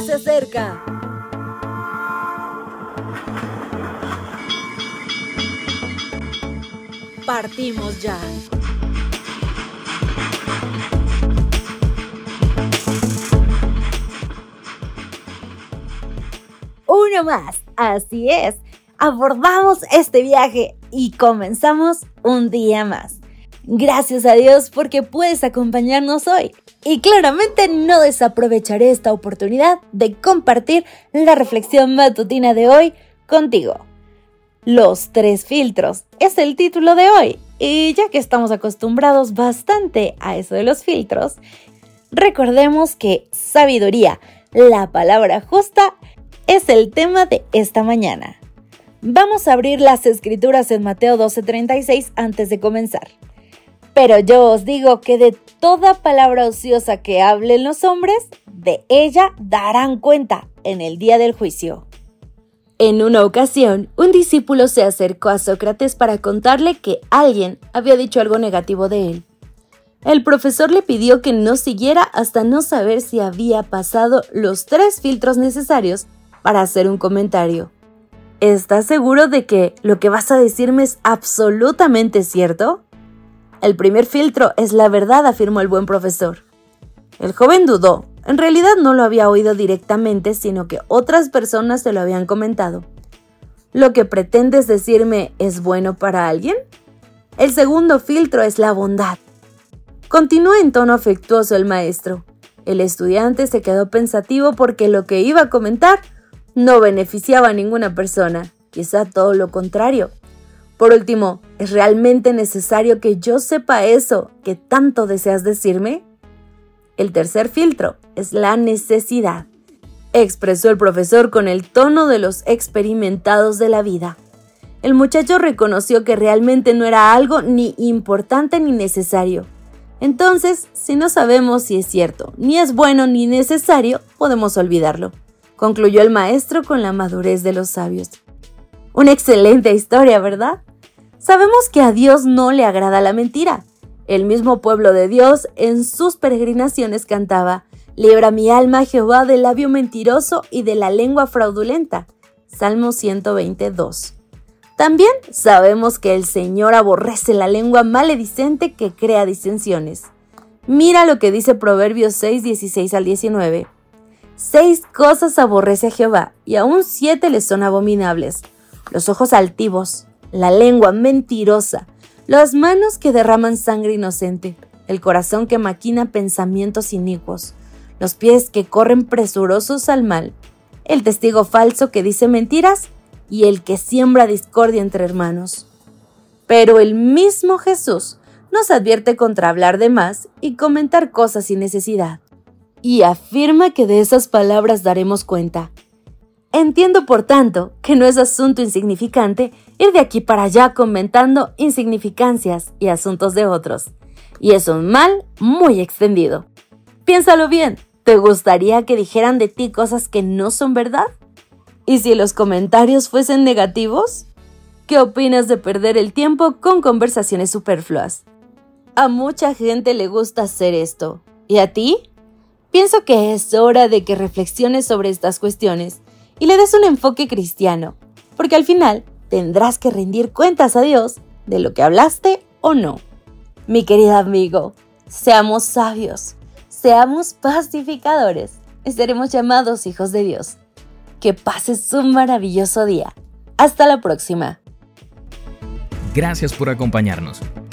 se acerca. Partimos ya. Uno más, así es. Abordamos este viaje y comenzamos un día más. Gracias a Dios porque puedes acompañarnos hoy. Y claramente no desaprovecharé esta oportunidad de compartir la reflexión matutina de hoy contigo. Los tres filtros es el título de hoy. Y ya que estamos acostumbrados bastante a eso de los filtros, recordemos que sabiduría, la palabra justa, es el tema de esta mañana. Vamos a abrir las escrituras en Mateo 12:36 antes de comenzar. Pero yo os digo que de toda palabra ociosa que hablen los hombres, de ella darán cuenta en el día del juicio. En una ocasión, un discípulo se acercó a Sócrates para contarle que alguien había dicho algo negativo de él. El profesor le pidió que no siguiera hasta no saber si había pasado los tres filtros necesarios para hacer un comentario. ¿Estás seguro de que lo que vas a decirme es absolutamente cierto? El primer filtro es la verdad, afirmó el buen profesor. El joven dudó. En realidad no lo había oído directamente, sino que otras personas se lo habían comentado. ¿Lo que pretendes decirme es bueno para alguien? El segundo filtro es la bondad. Continuó en tono afectuoso el maestro. El estudiante se quedó pensativo porque lo que iba a comentar no beneficiaba a ninguna persona, quizá todo lo contrario. Por último, ¿es realmente necesario que yo sepa eso que tanto deseas decirme? El tercer filtro es la necesidad, expresó el profesor con el tono de los experimentados de la vida. El muchacho reconoció que realmente no era algo ni importante ni necesario. Entonces, si no sabemos si es cierto, ni es bueno ni necesario, podemos olvidarlo, concluyó el maestro con la madurez de los sabios. Una excelente historia, ¿verdad? Sabemos que a Dios no le agrada la mentira. El mismo pueblo de Dios en sus peregrinaciones cantaba, Libra mi alma Jehová del labio mentiroso y de la lengua fraudulenta. Salmo 122. También sabemos que el Señor aborrece la lengua maledicente que crea disensiones. Mira lo que dice Proverbios 6, 16 al 19. Seis cosas aborrece a Jehová, y aún siete le son abominables. Los ojos altivos, la lengua mentirosa, las manos que derraman sangre inocente, el corazón que maquina pensamientos inicuos, los pies que corren presurosos al mal, el testigo falso que dice mentiras y el que siembra discordia entre hermanos. Pero el mismo Jesús nos advierte contra hablar de más y comentar cosas sin necesidad, y afirma que de esas palabras daremos cuenta. Entiendo, por tanto, que no es asunto insignificante ir de aquí para allá comentando insignificancias y asuntos de otros. Y es un mal muy extendido. Piénsalo bien, ¿te gustaría que dijeran de ti cosas que no son verdad? ¿Y si los comentarios fuesen negativos? ¿Qué opinas de perder el tiempo con conversaciones superfluas? A mucha gente le gusta hacer esto. ¿Y a ti? Pienso que es hora de que reflexiones sobre estas cuestiones y le des un enfoque cristiano, porque al final tendrás que rendir cuentas a Dios de lo que hablaste o no. Mi querido amigo, seamos sabios, seamos pacificadores y seremos llamados hijos de Dios. Que pases un maravilloso día. Hasta la próxima. Gracias por acompañarnos.